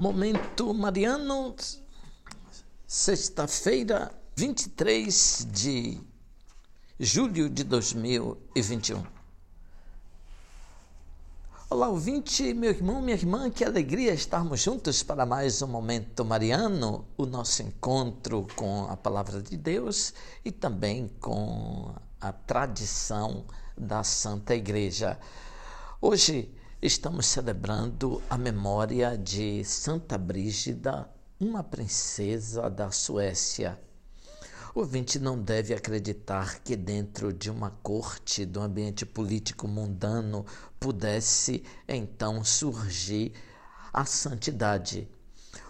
Momento Mariano, sexta-feira, 23 de julho de 2021. Olá, ouvinte, meu irmão, minha irmã, que alegria estarmos juntos para mais um Momento Mariano, o nosso encontro com a Palavra de Deus e também com a tradição da Santa Igreja. Hoje, estamos celebrando a memória de Santa Brígida, uma princesa da Suécia. O ouvinte não deve acreditar que dentro de uma corte, do ambiente político mundano, pudesse então surgir a santidade.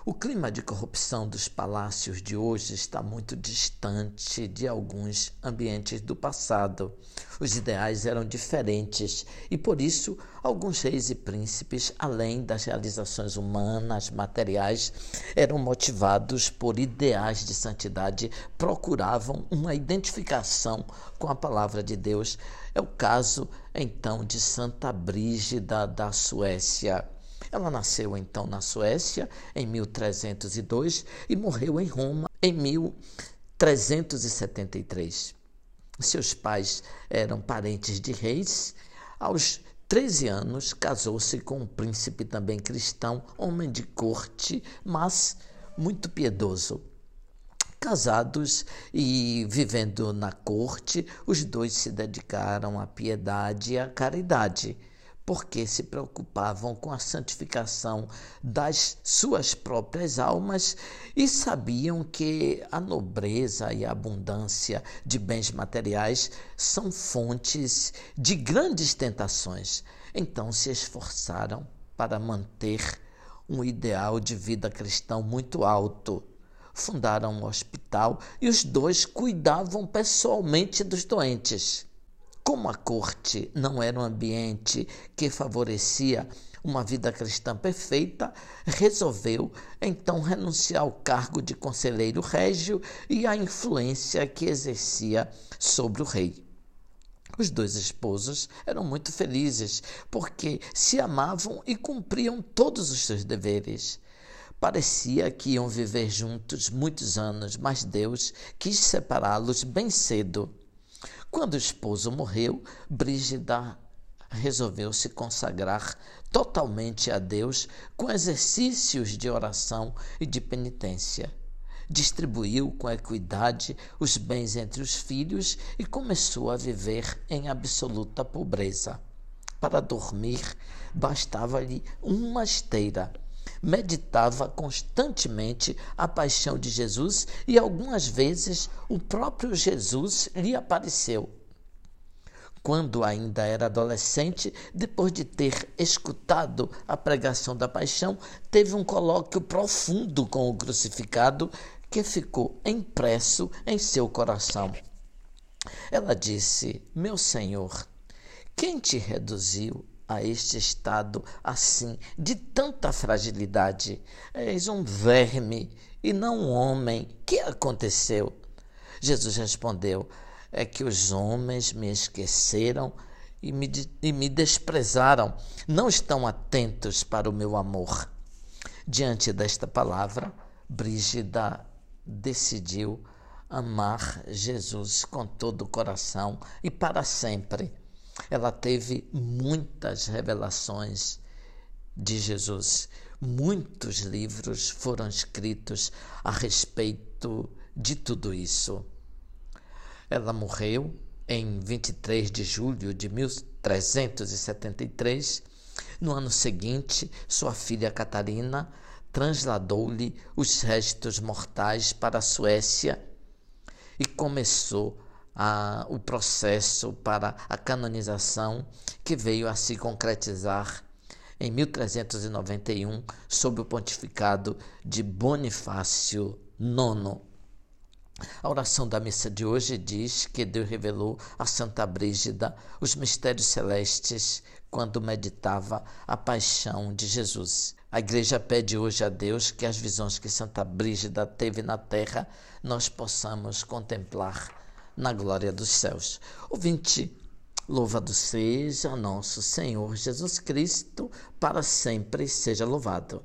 O clima de corrupção dos palácios de hoje está muito distante de alguns ambientes do passado. Os ideais eram diferentes e, por isso, alguns reis e príncipes, além das realizações humanas, materiais, eram motivados por ideais de santidade, procuravam uma identificação com a palavra de Deus. É o caso, então, de Santa Brígida da Suécia. Ela nasceu então na Suécia em 1302 e morreu em Roma em 1373. Seus pais eram parentes de reis. Aos 13 anos, casou-se com um príncipe também cristão, homem de corte, mas muito piedoso. Casados e vivendo na corte, os dois se dedicaram à piedade e à caridade porque se preocupavam com a santificação das suas próprias almas e sabiam que a nobreza e a abundância de bens materiais são fontes de grandes tentações. Então se esforçaram para manter um ideal de vida cristão muito alto. Fundaram um hospital e os dois cuidavam pessoalmente dos doentes. Como a corte não era um ambiente que favorecia uma vida cristã perfeita, resolveu então renunciar ao cargo de conselheiro régio e à influência que exercia sobre o rei. Os dois esposos eram muito felizes porque se amavam e cumpriam todos os seus deveres. Parecia que iam viver juntos muitos anos, mas Deus quis separá-los bem cedo. Quando o esposo morreu, Brígida resolveu se consagrar totalmente a Deus com exercícios de oração e de penitência. Distribuiu com equidade os bens entre os filhos e começou a viver em absoluta pobreza. Para dormir, bastava-lhe uma esteira meditava constantemente a paixão de Jesus e algumas vezes o próprio Jesus lhe apareceu. Quando ainda era adolescente, depois de ter escutado a pregação da paixão, teve um colóquio profundo com o crucificado que ficou impresso em seu coração. Ela disse: Meu Senhor, quem te reduziu a este estado assim, de tanta fragilidade? És um verme e não um homem. Que aconteceu? Jesus respondeu: É que os homens me esqueceram e me, e me desprezaram, não estão atentos para o meu amor. Diante desta palavra, Brígida decidiu amar Jesus com todo o coração e para sempre ela teve muitas revelações de Jesus. Muitos livros foram escritos a respeito de tudo isso. Ela morreu em 23 de julho de 1373. No ano seguinte, sua filha Catarina transladou-lhe os restos mortais para a Suécia e começou a, o processo para a canonização que veio a se concretizar em 1391 sob o pontificado de Bonifácio IX. A oração da missa de hoje diz que Deus revelou a Santa Brígida os mistérios celestes quando meditava a paixão de Jesus. A igreja pede hoje a Deus que as visões que Santa Brígida teve na terra nós possamos contemplar na glória dos céus. Ouvinte, louvado seja nosso Senhor Jesus Cristo, para sempre seja louvado.